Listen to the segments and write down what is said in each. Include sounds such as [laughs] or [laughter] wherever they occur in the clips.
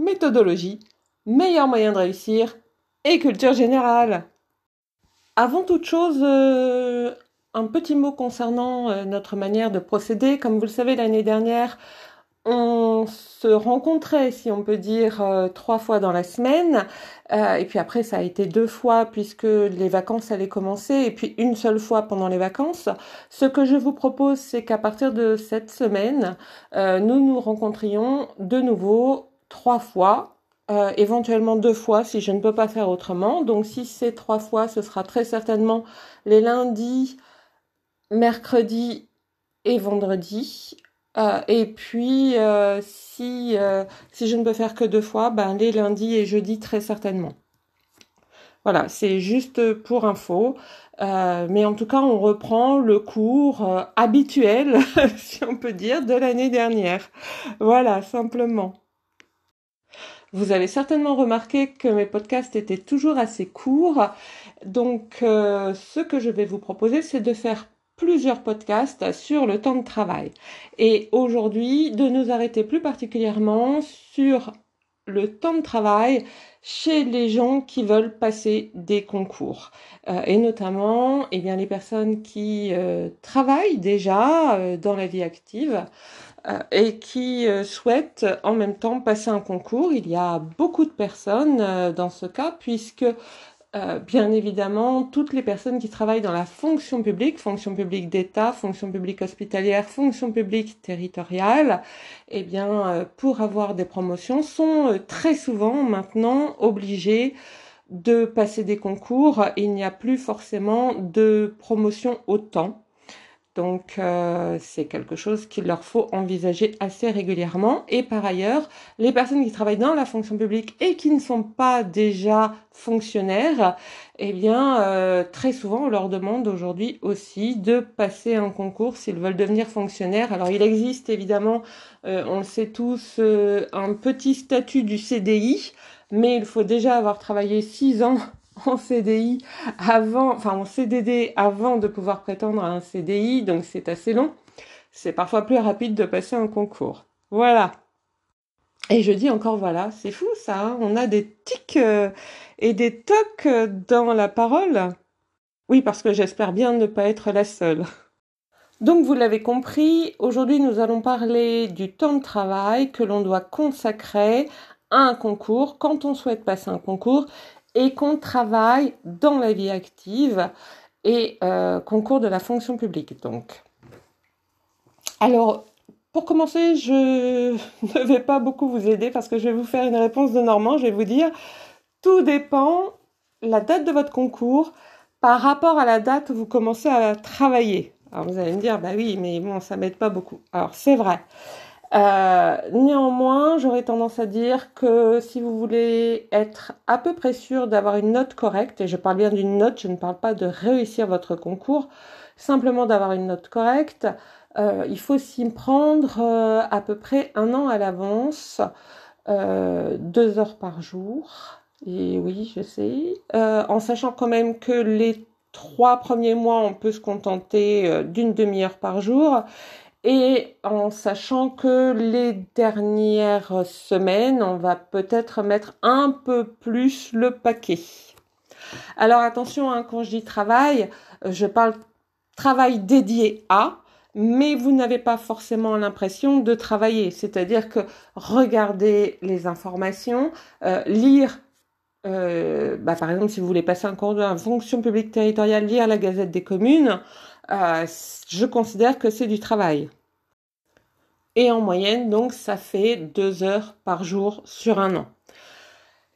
méthodologie, meilleur moyen de réussir et culture générale. Avant toute chose, euh, un petit mot concernant euh, notre manière de procéder. Comme vous le savez, l'année dernière, on se rencontrait, si on peut dire, euh, trois fois dans la semaine. et puis après, ça a été deux fois puisque les vacances allaient commencer et puis une seule fois pendant les vacances. Ce que je vous propose, c'est qu'à partir de cette semaine, nous nous rencontrions de nouveau trois fois, euh, éventuellement deux fois si je ne peux pas faire autrement. Donc si c'est trois fois, ce sera très certainement les lundis, mercredis et vendredis. Euh, et puis euh, si, si je ne peux faire que deux fois, ben, les lundis et jeudis très certainement. Voilà, c'est juste pour info. mais en tout cas, on reprend le cours habituel, [laughs] si on peut dire, de l'année dernière. Voilà, simplement. Vous avez certainement remarqué que mes podcasts étaient toujours assez courts. Donc, euh, ce que je vais vous proposer, c'est de faire plusieurs podcasts sur le temps de travail. Et aujourd'hui, de nous arrêter plus particulièrement sur le temps de travail chez les gens qui veulent passer des concours euh, et notamment eh bien les personnes qui euh, travaillent déjà dans la vie active euh, et qui euh, souhaitent en même temps passer un concours. Il y a beaucoup de personnes euh, dans ce cas puisque bien évidemment, toutes les personnes qui travaillent dans la fonction publique, fonction publique d'État, fonction publique hospitalière, fonction publique territoriale, eh bien, pour avoir des promotions, sont très souvent maintenant obligées de passer des concours. Il n'y a plus forcément de promotion au temps. Donc euh, c'est quelque chose qu'il leur faut envisager assez régulièrement. Et par ailleurs, les personnes qui travaillent dans la fonction publique et qui ne sont pas déjà fonctionnaires, eh bien euh, très souvent on leur demande aujourd'hui aussi de passer un concours s'ils veulent devenir fonctionnaires. Alors il existe évidemment, euh, on le sait tous, un petit statut du CDI, mais il faut déjà avoir travaillé six ans [laughs] en CDI avant, enfin en CDD avant de pouvoir prétendre à un CDI, donc c'est assez long. C'est parfois plus rapide de passer un concours. Voilà. Et je dis encore voilà, c'est fou ça, hein. on a des tics euh, et des tocs dans la parole. Oui, parce que j'espère bien ne pas être la seule. Donc vous l'avez compris, aujourd'hui nous allons parler du temps de travail que l'on doit consacrer à un concours quand on souhaite passer un concours et qu'on travaille dans la vie active et euh, concours de la fonction publique. Donc, alors, pour commencer, je [laughs] ne vais pas beaucoup vous aider parce que je vais vous faire une réponse de Normand. Je vais vous dire, tout dépend la date de votre concours par rapport à la date où vous commencez à travailler. Alors vous allez me dire, bah oui, mais bon, ça m'aide pas beaucoup. Alors c'est vrai. Euh, néanmoins, j'aurais tendance à dire que si vous voulez être à peu près sûr d'avoir une note correcte, et je parle bien d'une note, je ne parle pas de réussir votre concours, simplement d'avoir une note correcte, euh, il faut s'y prendre euh, à peu près un an à l'avance, deux heures par jour. Et oui, je sais, en sachant quand même que les trois premiers mois, on peut se contenter d'une demi-heure par jour et en sachant que les dernières semaines, on va peut-être mettre un peu plus le paquet. Alors attention, hein, quand je dis travail, je parle travail dédié à, mais vous n'avez pas forcément l'impression de travailler. C'est-à-dire que regarder les informations, euh, lire euh, bah, par exemple, si vous voulez passer un cours de fonction publique territoriale, lire la Gazette des communes, euh, je considère que c'est du travail. Et en moyenne, donc, ça fait deux heures par jour sur un an.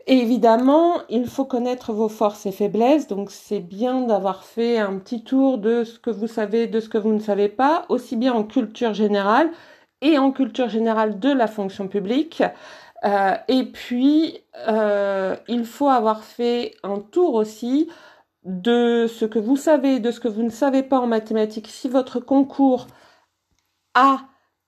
évidemment, il faut connaître vos forces et faiblesses, donc c'est bien d'avoir fait un petit tour de ce que vous savez, de ce que vous ne savez pas, aussi bien en culture générale et en culture générale de la fonction publique. Euh, et puis, euh, il faut avoir fait un tour aussi de ce que vous savez, de ce que vous ne savez pas en mathématiques. Si votre concours a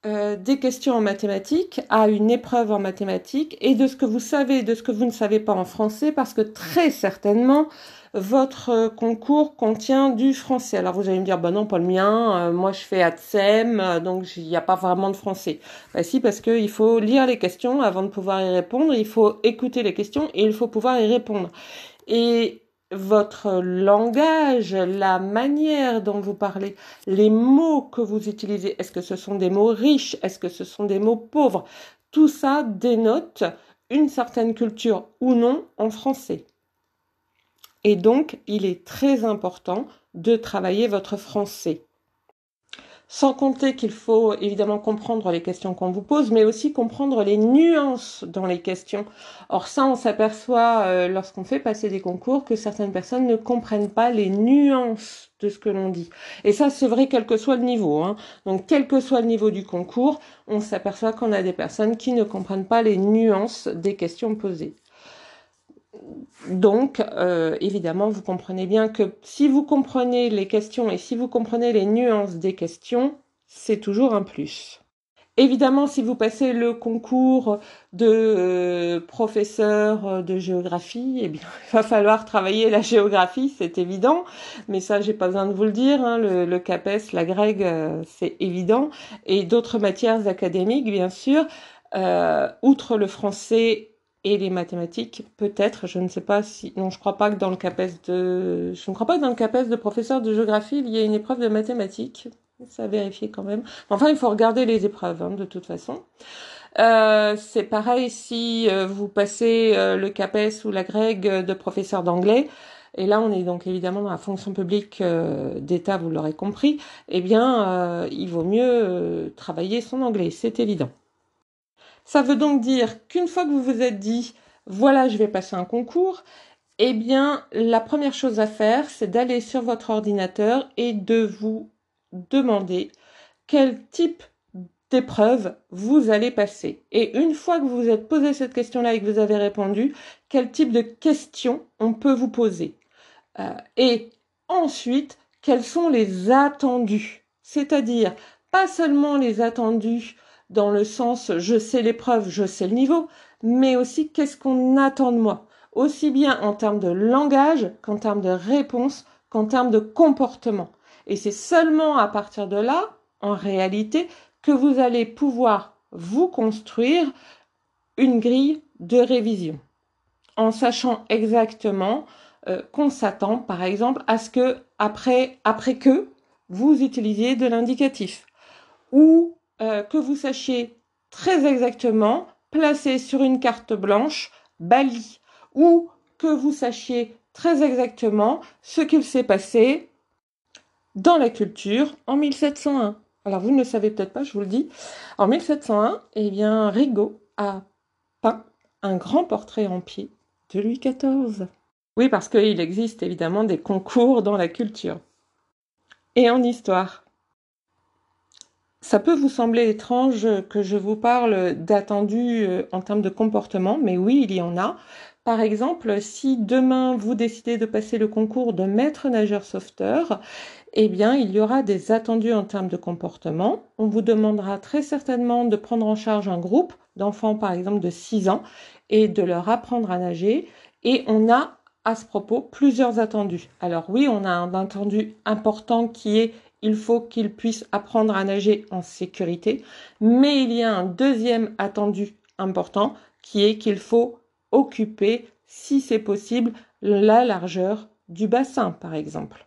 euh, des questions en mathématiques, a une épreuve en mathématiques, et de ce que vous savez, de ce que vous ne savez pas en français, parce que très certainement, votre concours contient du français. Alors vous allez me dire, bah non, pas le mien, euh, moi je fais ATSEM, euh, donc il n'y a pas vraiment de français. Bah si, parce qu'il faut lire les questions avant de pouvoir y répondre, il faut écouter les questions et il faut pouvoir y répondre. Et votre langage, la manière dont vous parlez, les mots que vous utilisez, est-ce que ce sont des mots riches, est-ce que ce sont des mots pauvres, tout ça dénote une certaine culture ou non en français. Et donc, il est très important de travailler votre français. Sans compter qu'il faut évidemment comprendre les questions qu'on vous pose, mais aussi comprendre les nuances dans les questions. Or ça, on s'aperçoit euh, lorsqu'on fait passer des concours que certaines personnes ne comprennent pas les nuances de ce que l'on dit. Et ça, c'est vrai quel que soit le niveau. Hein. Donc, quel que soit le niveau du concours, on s'aperçoit qu'on a des personnes qui ne comprennent pas les nuances des questions posées. Donc, euh, évidemment, vous comprenez bien que si vous comprenez les questions et si vous comprenez les nuances des questions, c'est toujours un plus. Évidemment, si vous passez le concours de euh, professeur de géographie, eh bien, [laughs] il va falloir travailler la géographie, c'est évident. Mais ça, j'ai pas besoin de vous le dire. Hein, le, CAPES, la GREG, euh, c'est évident. Et d'autres matières académiques, bien sûr. outre le français et les mathématiques, peut-être, je ne sais pas si, non, je crois pas que dans le CAPES de, je ne crois pas que dans le CAPES de professeur de géographie, il y ait une épreuve de mathématiques. Ça a vérifié quand même. Enfin, il faut regarder les épreuves, hein, de toute façon. Euh, c'est pareil si euh, vous passez euh, le CAPES ou la GREG de professeur d'anglais. Et là, on est donc évidemment dans la fonction publique d'État, vous l'aurez compris. Eh bien, il vaut mieux travailler son anglais, c'est évident. Ça veut donc dire qu'une fois que vous vous êtes dit, voilà, je vais passer un concours, eh bien, la première chose à faire, c'est d'aller sur votre ordinateur et de vous demander quel type d'épreuve vous allez passer. Et une fois que vous vous êtes posé cette question-là et que vous avez répondu, quel type de questions on peut vous poser. Euh, et ensuite, quels sont les attendus. C'est-à-dire, pas seulement les attendus dans le sens je sais l'épreuve, je sais le niveau, mais aussi qu'est-ce qu'on attend de moi, aussi bien en termes de langage qu'en termes de réponse, qu'en termes de comportement. Et c'est seulement à partir de là, en réalité, que vous allez pouvoir vous construire une grille de révision, en sachant exactement euh, qu'on s'attend, par exemple, à ce que après, après que vous utilisiez de l'indicatif, ou euh, que vous sachiez très exactement placer sur une carte blanche Bali ou que vous sachiez très exactement ce qu'il s'est passé dans la culture en 1701. Alors vous ne le savez peut-être pas, je vous le dis. En 1701, eh bien Rigaud a peint un grand portrait en pied de Louis XIV. Oui, parce qu'il existe évidemment des concours dans la culture. Et en histoire. Ça peut vous sembler étrange que je vous parle d'attendus euh, en termes de comportement, mais oui, il y en a. Par exemple, si demain vous décidez de passer le concours de maître nageur sauveteur, eh bien, il y aura des attendus en termes de comportement. On vous demandera très certainement de prendre en charge un groupe d'enfants, par exemple, de 6 ans et de leur apprendre à nager. Et on a à ce propos plusieurs attendus. Alors oui, on a un attendu important qui est il faut qu'ils puissent apprendre à nager en sécurité. Mais il y a un deuxième attendu important qui est qu'il faut occuper, si c'est possible, la largeur du bassin, par exemple.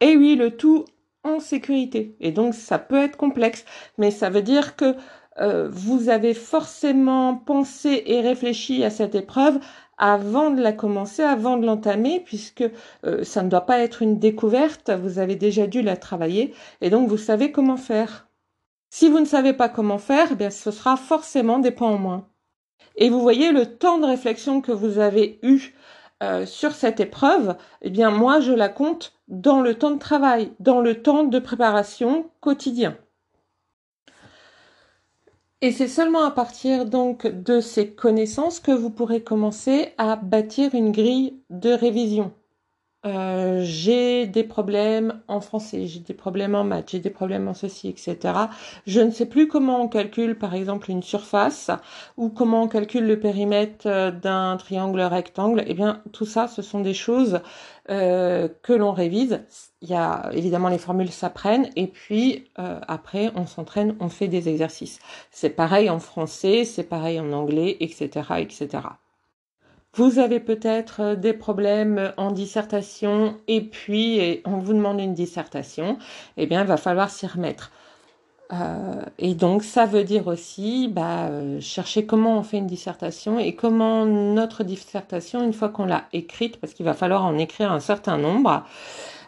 Et oui, le tout en sécurité. Et donc, ça peut être complexe, mais ça veut dire que euh, vous avez forcément pensé et réfléchi à cette épreuve avant de la commencer, avant de l'entamer, puisque euh, ça ne doit pas être une découverte, vous avez déjà dû la travailler, et donc vous savez comment faire. Si vous ne savez pas comment faire, eh bien ce sera forcément des points en moins. Et vous voyez le temps de réflexion que vous avez eu euh, sur cette épreuve, eh bien moi je la compte dans le temps de travail, dans le temps de préparation quotidien. Et c'est seulement à partir donc de ces connaissances que vous pourrez commencer à bâtir une grille de révision. Euh, j'ai des problèmes en français, j'ai des problèmes en maths, j'ai des problèmes en ceci, etc. Je ne sais plus comment on calcule par exemple une surface ou comment on calcule le périmètre euh, d'un triangle rectangle. Eh bien, tout ça, ce sont des choses euh, que l'on révise. Il y a évidemment les formules s'apprennent et puis après on s'entraîne, on fait des exercices. C'est pareil en français, c'est pareil en anglais, etc., etc. Vous avez peut-être euh, des problèmes en dissertation et puis on vous demande une dissertation, eh bien il va falloir s'y remettre. Euh, et donc ça veut dire aussi bah, euh, chercher comment on fait une dissertation et comment notre dissertation, une fois qu'on l'a écrite, parce qu'il va falloir en écrire un certain nombre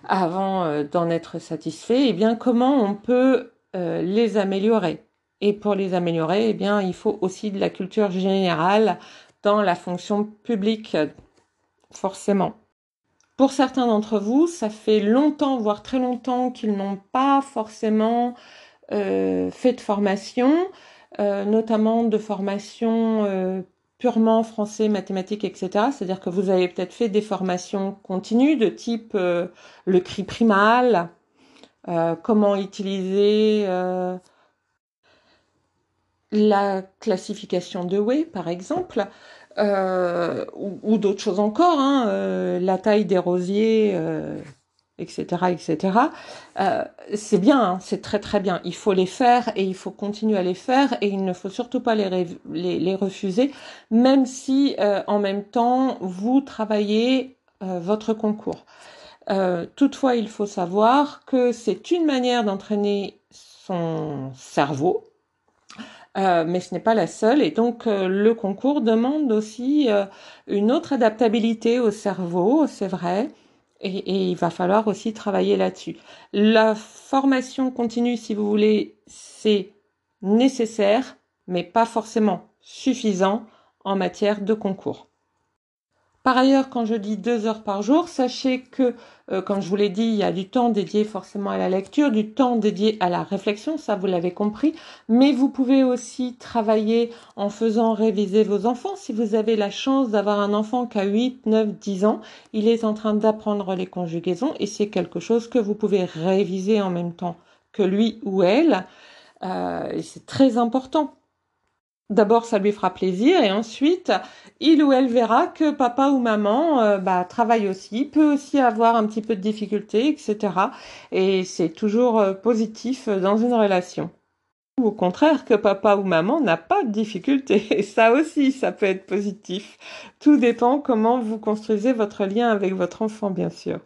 avant d'en être satisfait, eh bien comment on peut les améliorer. Et pour les améliorer, eh bien il faut aussi de la culture générale dans la fonction publique, forcément. Pour certains d'entre vous, ça fait longtemps, voire très longtemps, qu'ils n'ont pas forcément euh, fait de formation, euh, notamment de formation euh, purement français, mathématiques, etc. C'est-à-dire que vous avez peut-être fait des formations continues de type le cri primal, comment utiliser la classification de Way, par exemple, euh, ou, d'autres choses encore, hein, euh, la taille des rosiers, etc., euh, etc. c'est bien, hein, c'est très très bien. Il faut les faire et il faut continuer à les faire et il ne faut surtout pas les, les, refuser, même si en même temps vous travaillez votre concours. toutefois, il faut savoir que c'est une manière d'entraîner son cerveau, euh, mais ce n'est pas la seule. Et donc euh, le concours demande aussi euh, une autre adaptabilité au cerveau, c'est vrai. Et, et, il va falloir aussi travailler là-dessus. La formation continue, si vous voulez, c'est nécessaire, mais pas forcément suffisant en matière de concours. Par ailleurs, quand je dis deux heures par jour, sachez que, euh, comme je vous l'ai dit, il y a du temps dédié forcément à la lecture, du temps dédié à la réflexion, ça vous l'avez compris, mais vous pouvez aussi travailler en faisant réviser vos enfants. Si vous avez la chance d'avoir un enfant qui a 8, 9, 10 ans, il est en train d'apprendre les conjugaisons et c'est quelque chose que vous pouvez réviser en même temps que lui ou elle. Euh, et c'est très important D'abord, ça lui fera plaisir et ensuite, il ou elle verra que papa ou maman euh, bah, travaille aussi, peut aussi avoir un petit peu de difficultés, etc. Et c'est toujours euh, positif dans une relation. Ou au contraire, que papa ou maman n'a pas de difficultés. [laughs] Et ça aussi, ça peut être positif. Tout dépend comment vous construisez votre lien avec votre enfant, bien sûr.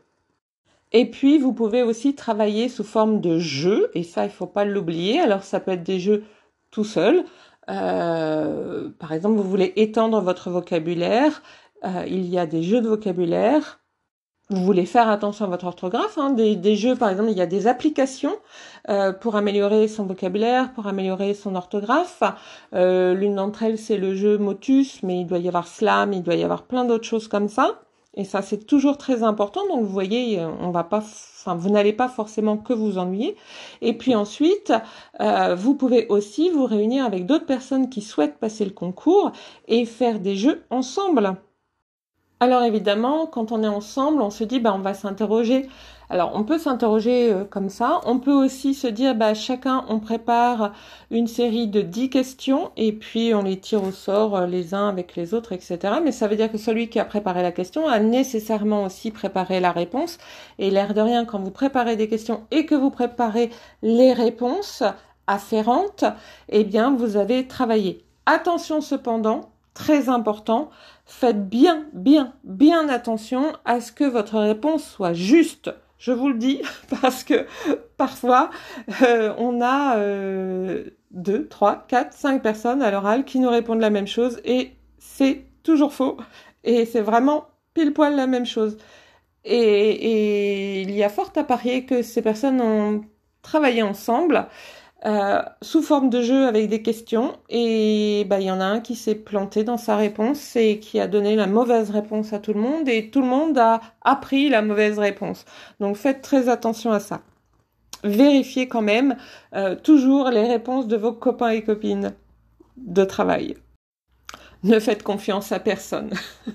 Et puis, vous pouvez aussi travailler sous forme de jeu, et ça, il faut pas l'oublier. Alors, ça peut être des jeux tout seul, euh, par exemple, vous voulez étendre votre vocabulaire, euh, il y a des jeux de vocabulaire. Vous voulez faire attention à votre orthographe, hein, des, jeux, par exemple, il y a des applications euh, pour améliorer son vocabulaire, pour améliorer son orthographe. L'une d'entre elles, c'est le jeu Motus, mais il doit y avoir Slam, il doit y avoir plein d'autres choses comme ça. Et ça, c'est toujours très important. Donc, vous voyez, on va pas, vous n'allez pas forcément que vous ennuyer. Et puis ensuite, euh, vous pouvez aussi vous réunir avec d'autres personnes qui souhaitent passer le concours et faire des jeux ensemble. Alors évidemment, quand on est ensemble, on se dit, bah, on va s'interroger alors, on peut s'interroger euh, comme ça. On peut aussi se dire, bah, chacun, on prépare une série de 10 questions et puis on les tire au sort euh, les uns avec les autres, etc. Mais ça veut dire que celui qui a préparé la question a nécessairement aussi préparé la réponse. Et l'air de rien, quand vous préparez des questions et que vous préparez les réponses afférentes, eh bien, vous avez travaillé. Attention cependant, très important, faites bien, bien, bien attention à ce que votre réponse soit juste. Je vous le dis [laughs] parce que parfois euh, on a euh, deux, trois, quatre, cinq personnes à l'oral qui nous répondent la même chose et c'est toujours faux et c'est vraiment pile poil la même chose. Et, et il y a fort à parier que ces personnes ont travaillé ensemble euh, sous forme de jeu avec des questions et bah il y en a un qui s'est planté dans sa réponse et qui a donné la mauvaise réponse à tout le monde et tout le monde a appris la mauvaise réponse. Donc faites très attention à ça. Vérifiez quand même euh, toujours les réponses de vos copains et copines. de travail. Ne faites confiance à personne. [laughs]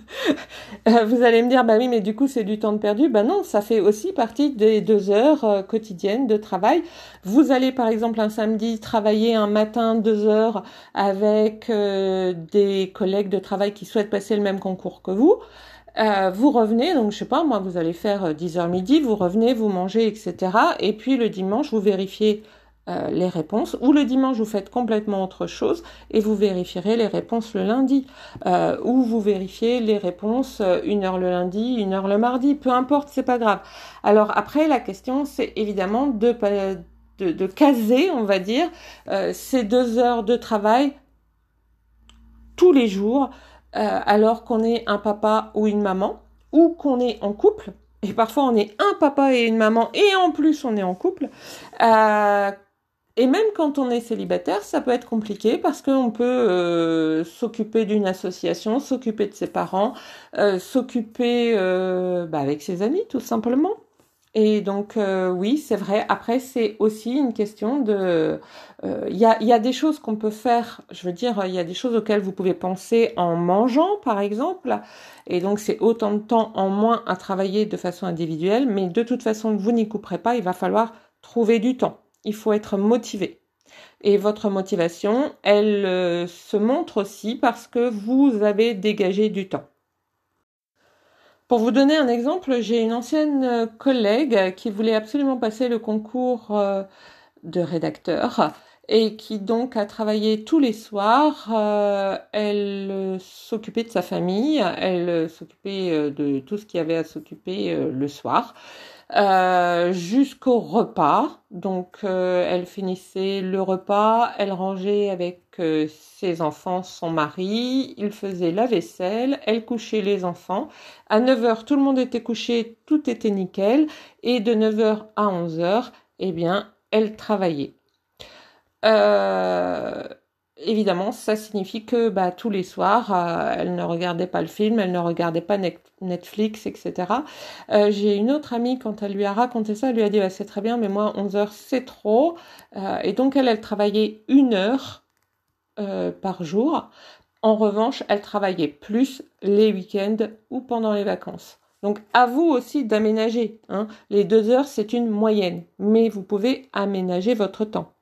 Euh, vous allez me dire, bah oui, mais du coup, c'est du temps perdu. Bah non, ça fait aussi partie des deux heures euh, quotidiennes de travail. Vous allez, par exemple, un samedi travailler un matin deux heures avec euh, des collègues de travail qui souhaitent passer le même concours que vous. vous revenez, donc je sais pas, moi, vous allez faire 10 heures midi, vous revenez, vous mangez, etc. Et puis le dimanche, vous vérifiez euh, les réponses, ou le dimanche vous faites complètement autre chose et vous vérifierez les réponses le lundi, euh, ou vous vérifiez les réponses euh, une heure le lundi, une heure le mardi, peu importe, c'est pas grave. Alors après la question c'est évidemment de, de, caser, on va dire, ces deux heures de travail tous les jours, alors qu'on est un papa ou une maman, ou qu'on est en couple, et parfois on est un papa et une maman et en plus on est en couple, et même quand on est célibataire, ça peut être compliqué parce qu'on peut euh, s'occuper d'une association, s'occuper de ses parents, euh, s'occuper euh, bah, avec ses amis tout simplement. Et donc oui, c'est vrai. Après, c'est aussi une question de... Il y a, y, a, des choses qu'on peut faire, je veux dire, il y a des choses auxquelles vous pouvez penser en mangeant, par exemple. Et donc c'est autant de temps en moins à travailler de façon individuelle. Mais de toute façon, vous n'y couperez pas. Il va falloir trouver du temps il faut être motivé. Et votre motivation, elle euh, se montre aussi parce que vous avez dégagé du temps. Pour vous donner un exemple, j'ai une ancienne collègue qui voulait absolument passer le concours euh, de rédacteur et qui donc a travaillé tous les soirs. Euh, elle s'occupait de sa famille, elle s'occupait de tout ce qui avait à s'occuper le soir. Euh, jusqu'au repas. Donc euh, elle finissait le repas, elle rangeait avec euh, ses enfants son mari, il faisait la vaisselle, elle couchait les enfants. À 9h, tout le monde était couché, tout était nickel. Et de 9h à 11h, eh bien, elle travaillait. Euh, évidemment, ça signifie que bah, tous les soirs, euh, elle ne regardait pas le film, elle ne regardait pas Netflix, etc. Euh, j'ai une autre amie, quand elle lui a raconté ça, elle lui a dit bah, c'est très bien, mais moi 11 heures c'est trop. Et donc elle, elle travaillait une heure par jour. En revanche, elle travaillait plus les week-ends ou pendant les vacances. Donc à vous aussi d'aménager. Hein. Les deux heures, c'est une moyenne, mais vous pouvez aménager votre temps.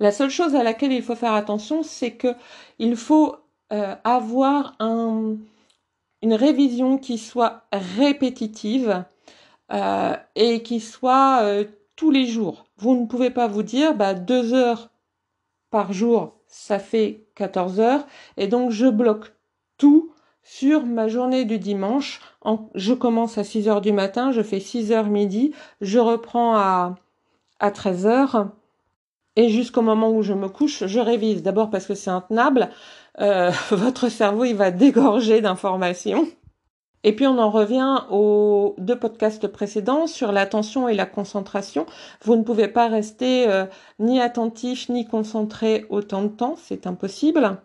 La seule chose à laquelle il faut faire attention, c'est que il faut euh, avoir un, une révision qui soit répétitive euh, et qui soit euh, tous les jours. Vous ne pouvez pas vous dire bah, deux heures par jour, ça fait 14 heures, et donc je bloque tout sur ma journée du dimanche. je commence à 6 heures du matin, je fais 6 heures midi, je reprends à, à 13 heures et jusqu'au moment où je me couche, je révise. D'abord parce que c'est intenable. Euh, [laughs] votre cerveau, il va dégorger d'informations. Et puis on en revient aux deux podcasts précédents sur l'attention et la concentration. Vous ne pouvez pas rester euh, ni attentif ni concentré autant de temps, c'est impossible.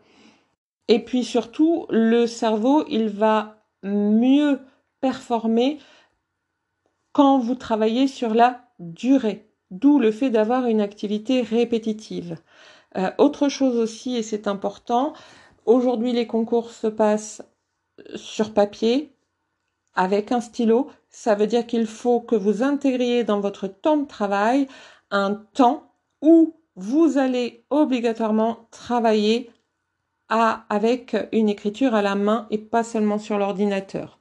Et puis surtout, le cerveau, il va mieux performer quand vous travaillez sur la durée. D'où le fait d'avoir une activité répétitive. Euh, autre chose aussi, et c'est important, aujourd'hui les concours se passent sur papier avec un stylo. Ça veut dire qu'il faut que vous intégriez dans votre temps de travail un temps où vous allez obligatoirement travailler avec une écriture à la main et pas seulement sur l'ordinateur.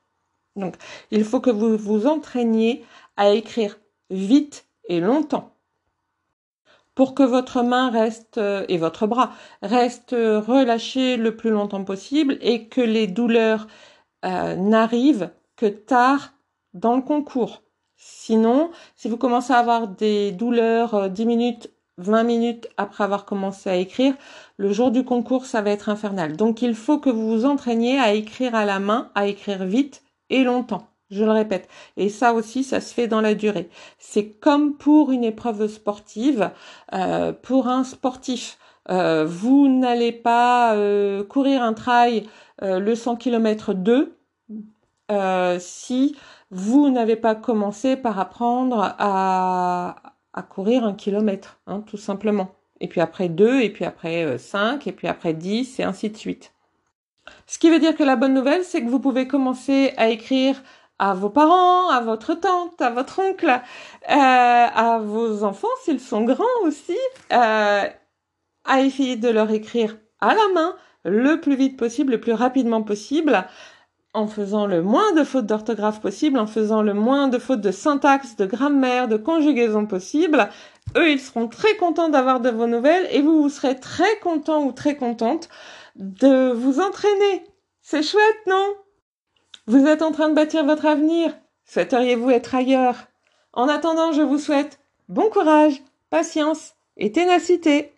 Donc, il faut que vous vous entraîniez à écrire vite et longtemps. Pour que votre main reste euh, et votre bras restent relâchés le plus longtemps possible et que les douleurs euh, n'arrivent que tard dans le concours. Sinon, si vous commencez à avoir des douleurs 10 euh, minutes, 20 minutes après avoir commencé à écrire, le jour du concours, ça va être infernal. Donc il faut que vous vous entraîniez à écrire à la main, à écrire vite et longtemps. Je le répète. Et ça aussi, ça se fait dans la durée. C'est comme pour une épreuve sportive. Euh, pour un sportif, euh, vous n'allez pas euh, courir un trail le 100 km 2 si vous n'avez pas commencé par apprendre à, courir un kilomètre, hein, tout simplement. et puis après 2, et puis après 5, et puis après 10, et ainsi de suite. Ce qui veut dire que la bonne nouvelle, c'est que vous pouvez commencer à écrire à vos parents, à votre tante, à votre oncle, euh, à vos enfants s'ils sont grands aussi, euh, à essayer de leur écrire à la main le plus vite possible, le plus rapidement possible, en faisant le moins de fautes d'orthographe possible, en faisant le moins de fautes de syntaxe, de grammaire, de conjugaison possible. Eux, ils seront très contents d'avoir de vos nouvelles et vous, vous serez très content ou très contente de vous entraîner. C'est chouette, non? Vous êtes en train de bâtir votre avenir. Souhaiteriez-vous être ailleurs? En attendant, je vous souhaite bon courage, patience et ténacité.